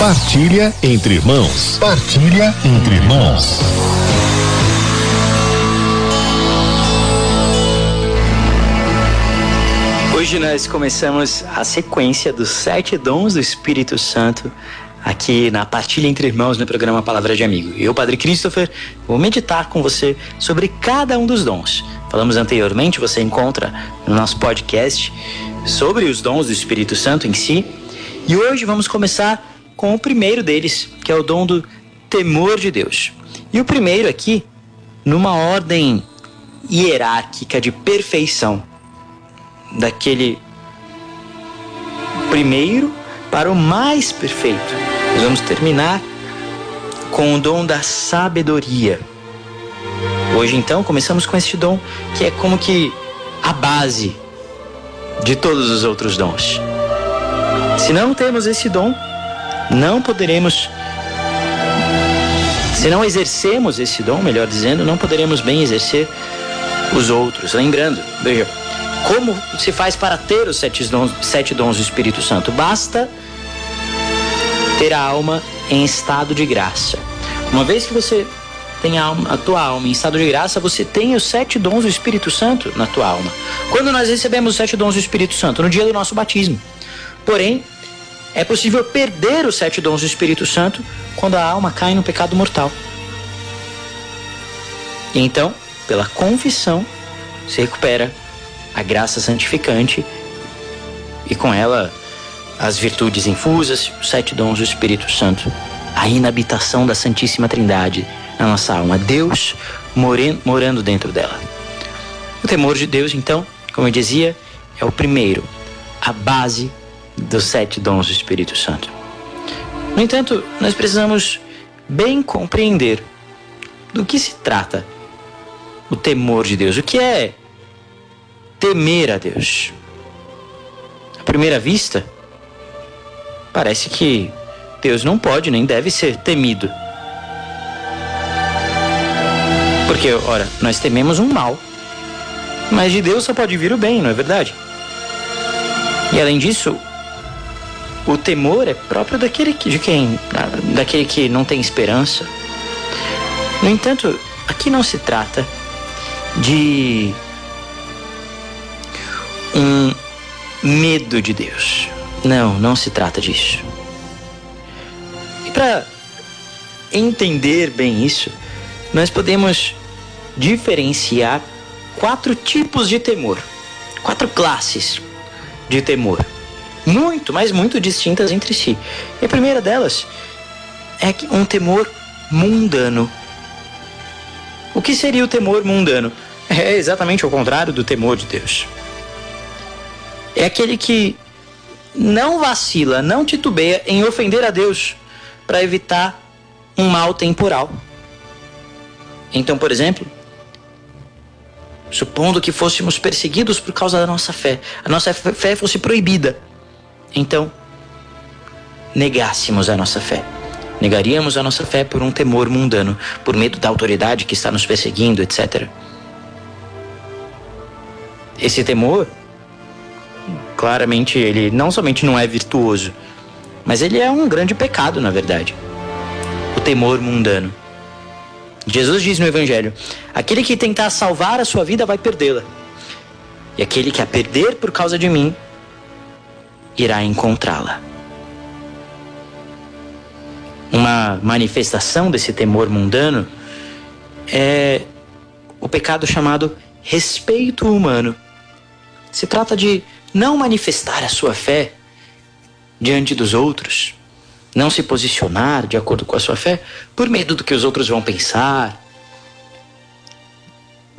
Partilha entre irmãos. Partilha entre irmãos. Hoje nós começamos a sequência dos sete dons do Espírito Santo aqui na Partilha Entre Irmãos no programa Palavra de Amigo. Eu, Padre Christopher, vou meditar com você sobre cada um dos dons. Falamos anteriormente, você encontra no nosso podcast sobre os dons do Espírito Santo em si. E hoje vamos começar com o primeiro deles, que é o dom do temor de Deus. E o primeiro aqui, numa ordem hierárquica de perfeição, daquele primeiro para o mais perfeito. Nós vamos terminar com o dom da sabedoria. Hoje então começamos com este dom que é como que a base de todos os outros dons. Se não temos esse dom, não poderemos, se não exercemos esse dom, melhor dizendo, não poderemos bem exercer os outros. Lembrando, veja, como se faz para ter os sete dons, sete dons do Espírito Santo? Basta ter a alma em estado de graça. Uma vez que você tem a, alma, a tua alma em estado de graça, você tem os sete dons do Espírito Santo na tua alma. Quando nós recebemos os sete dons do Espírito Santo? No dia do nosso batismo. Porém, é possível perder os sete dons do Espírito Santo quando a alma cai no pecado mortal. E então, pela confissão, se recupera a graça santificante e com ela as virtudes infusas, os sete dons do Espírito Santo, a inabitação da Santíssima Trindade na nossa alma, Deus morando dentro dela. O temor de Deus, então, como eu dizia, é o primeiro, a base dos sete dons do Espírito Santo. No entanto, nós precisamos bem compreender do que se trata o temor de Deus. O que é temer a Deus? À primeira vista, parece que Deus não pode nem deve ser temido. Porque, ora, nós tememos um mal, mas de Deus só pode vir o bem, não é verdade? E além disso, o temor é próprio daquele que, de quem, daquele que não tem esperança. No entanto, aqui não se trata de um medo de Deus. Não, não se trata disso. E para entender bem isso, nós podemos diferenciar quatro tipos de temor, quatro classes de temor muito, mas muito distintas entre si. E a primeira delas é um temor mundano. O que seria o temor mundano? É exatamente o contrário do temor de Deus. É aquele que não vacila, não titubeia em ofender a Deus para evitar um mal temporal. Então, por exemplo, supondo que fôssemos perseguidos por causa da nossa fé, a nossa fé fosse proibida então negássemos a nossa fé. Negaríamos a nossa fé por um temor mundano, por medo da autoridade que está nos perseguindo, etc. Esse temor, claramente, ele não somente não é virtuoso, mas ele é um grande pecado, na verdade. O temor mundano. Jesus diz no Evangelho: aquele que tentar salvar a sua vida vai perdê-la, e aquele que a perder por causa de mim irá encontrá-la. Uma manifestação desse temor mundano é o pecado chamado respeito humano. Se trata de não manifestar a sua fé diante dos outros, não se posicionar de acordo com a sua fé por medo do que os outros vão pensar.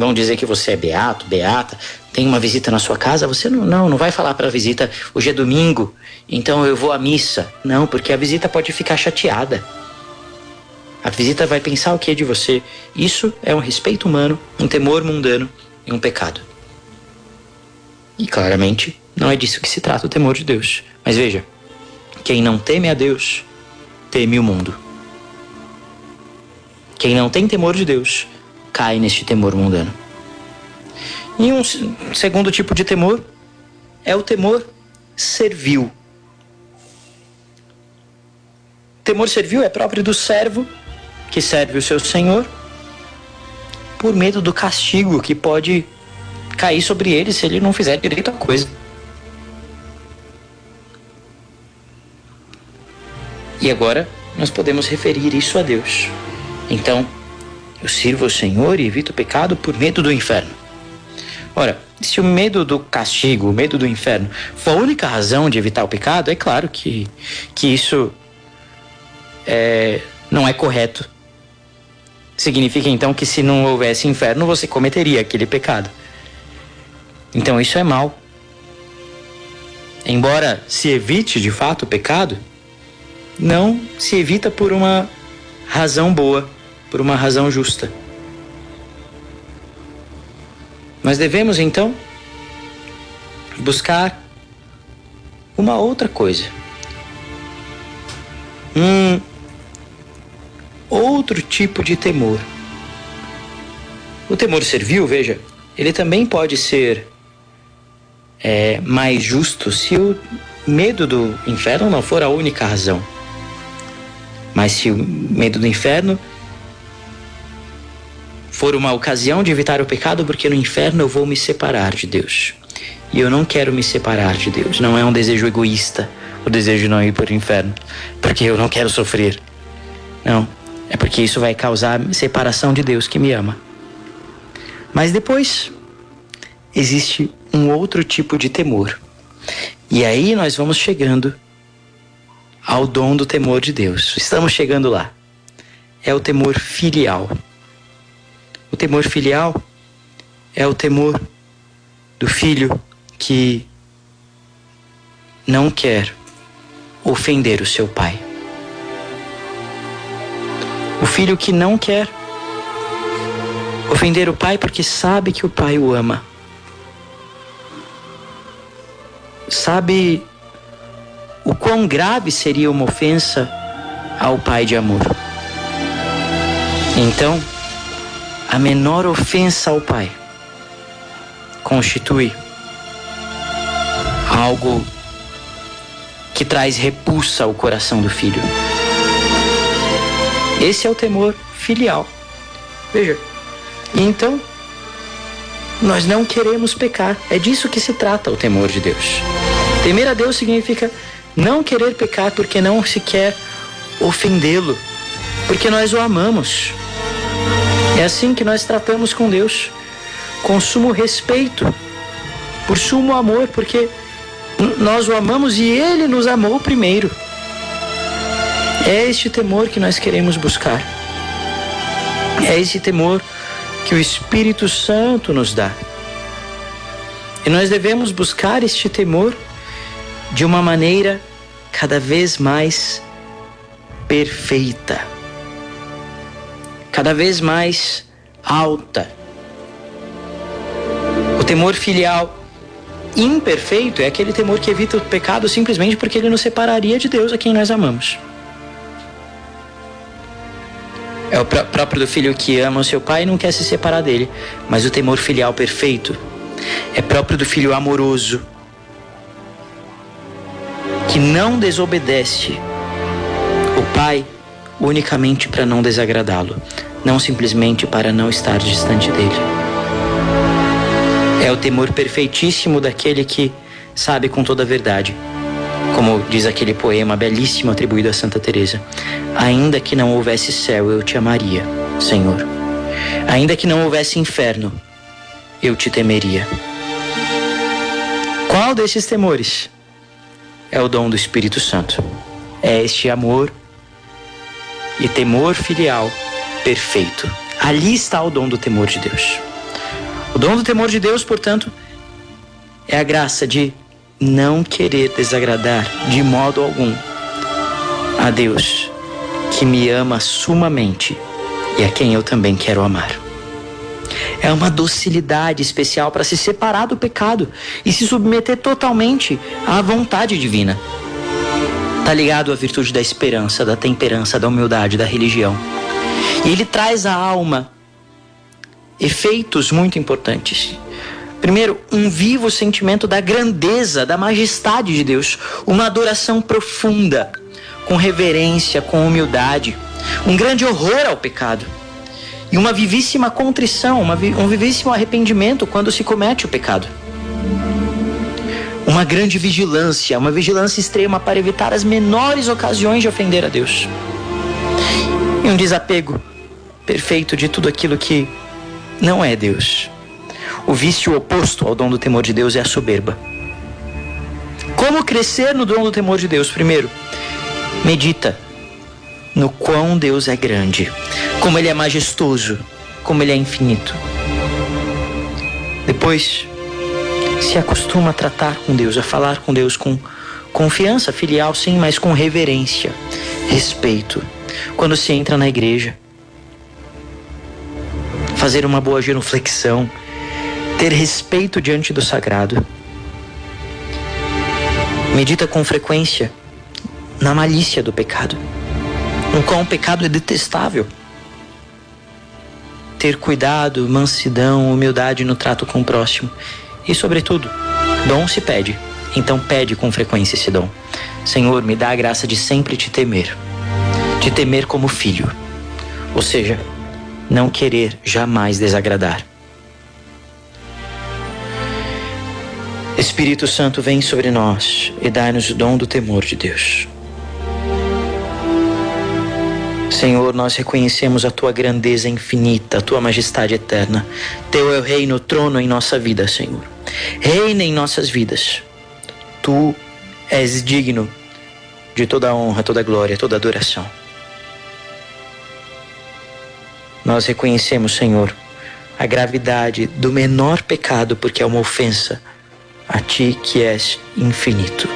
Vão dizer que você é beato, beata, tem uma visita na sua casa, você não, não, não vai falar para a visita, hoje é domingo, então eu vou à missa. Não, porque a visita pode ficar chateada. A visita vai pensar o que é de você. Isso é um respeito humano, um temor mundano e um pecado. E claramente não é disso que se trata o temor de Deus. Mas veja, quem não teme a Deus, teme o mundo. Quem não tem temor de Deus, cai neste temor mundano. E um segundo tipo de temor é o temor servil. temor servil é próprio do servo que serve o seu senhor por medo do castigo que pode cair sobre ele se ele não fizer direito a coisa. E agora nós podemos referir isso a Deus. Então, eu sirvo ao Senhor e evito o pecado por medo do inferno. Ora, se o medo do castigo, o medo do inferno, for a única razão de evitar o pecado, é claro que, que isso é, não é correto. Significa então que se não houvesse inferno, você cometeria aquele pecado. Então isso é mal. Embora se evite de fato o pecado, não se evita por uma razão boa, por uma razão justa. Nós devemos então buscar uma outra coisa. Um outro tipo de temor. O temor servil, veja, ele também pode ser é, mais justo se o medo do inferno não for a única razão. Mas se o medo do inferno for uma ocasião de evitar o pecado, porque no inferno eu vou me separar de Deus. E eu não quero me separar de Deus. Não é um desejo egoísta o desejo de não ir para o inferno, porque eu não quero sofrer. Não, é porque isso vai causar separação de Deus que me ama. Mas depois existe um outro tipo de temor. E aí nós vamos chegando ao dom do temor de Deus. Estamos chegando lá. É o temor filial. O temor filial é o temor do filho que não quer ofender o seu pai. O filho que não quer ofender o pai porque sabe que o pai o ama. Sabe o quão grave seria uma ofensa ao pai de amor. Então, a menor ofensa ao pai constitui algo que traz repulsa ao coração do filho. Esse é o temor filial. Veja. Então, nós não queremos pecar. É disso que se trata o temor de Deus. Temer a Deus significa não querer pecar porque não se quer ofendê-lo, porque nós o amamos. É assim que nós tratamos com Deus, com sumo respeito, por sumo amor, porque nós o amamos e ele nos amou primeiro. É este temor que nós queremos buscar. É esse temor que o Espírito Santo nos dá. E nós devemos buscar este temor de uma maneira cada vez mais perfeita cada vez mais alta. O temor filial imperfeito é aquele temor que evita o pecado simplesmente porque ele nos separaria de Deus a quem nós amamos. É o pró próprio do filho que ama o seu pai e não quer se separar dele. Mas o temor filial perfeito é próprio do filho amoroso que não desobedece o pai unicamente para não desagradá-lo, não simplesmente para não estar distante dele. É o temor perfeitíssimo daquele que sabe com toda a verdade. Como diz aquele poema belíssimo atribuído a Santa Teresa: Ainda que não houvesse céu, eu te amaria, Senhor. Ainda que não houvesse inferno, eu te temeria. Qual desses temores é o dom do Espírito Santo? É este amor e temor filial perfeito. Ali está o dom do temor de Deus. O dom do temor de Deus, portanto, é a graça de não querer desagradar de modo algum a Deus, que me ama sumamente e a quem eu também quero amar. É uma docilidade especial para se separar do pecado e se submeter totalmente à vontade divina. Está ligado à virtude da esperança, da temperança, da humildade, da religião. E ele traz à alma efeitos muito importantes. Primeiro, um vivo sentimento da grandeza, da majestade de Deus, uma adoração profunda, com reverência, com humildade, um grande horror ao pecado e uma vivíssima contrição, uma, um vivíssimo arrependimento quando se comete o pecado. Uma grande vigilância, uma vigilância extrema para evitar as menores ocasiões de ofender a Deus. E um desapego perfeito de tudo aquilo que não é Deus. O vício oposto ao dom do temor de Deus é a soberba. Como crescer no dom do temor de Deus? Primeiro, medita no quão Deus é grande, como Ele é majestoso, como Ele é infinito. Depois, se acostuma a tratar com Deus, a falar com Deus com confiança filial, sim, mas com reverência, respeito. Quando se entra na igreja, fazer uma boa genuflexão, ter respeito diante do sagrado. Medita com frequência na malícia do pecado, no qual o pecado é detestável. Ter cuidado, mansidão, humildade no trato com o próximo. E, sobretudo, dom se pede, então pede com frequência esse dom. Senhor, me dá a graça de sempre te temer, te temer como filho. Ou seja, não querer jamais desagradar. Espírito Santo, vem sobre nós e dai-nos o dom do temor de Deus. Senhor, nós reconhecemos a tua grandeza infinita, a tua majestade eterna. Teu é o reino, o trono em nossa vida, Senhor. Reina em nossas vidas. Tu és digno de toda honra, toda glória, toda adoração. Nós reconhecemos, Senhor, a gravidade do menor pecado, porque é uma ofensa a Ti que és infinito.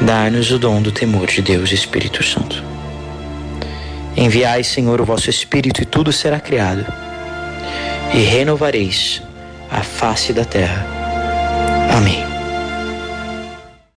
Dá-nos o dom do temor de Deus, Espírito Santo. Enviai, Senhor, o vosso Espírito e tudo será criado, e renovareis a face da terra. Amém.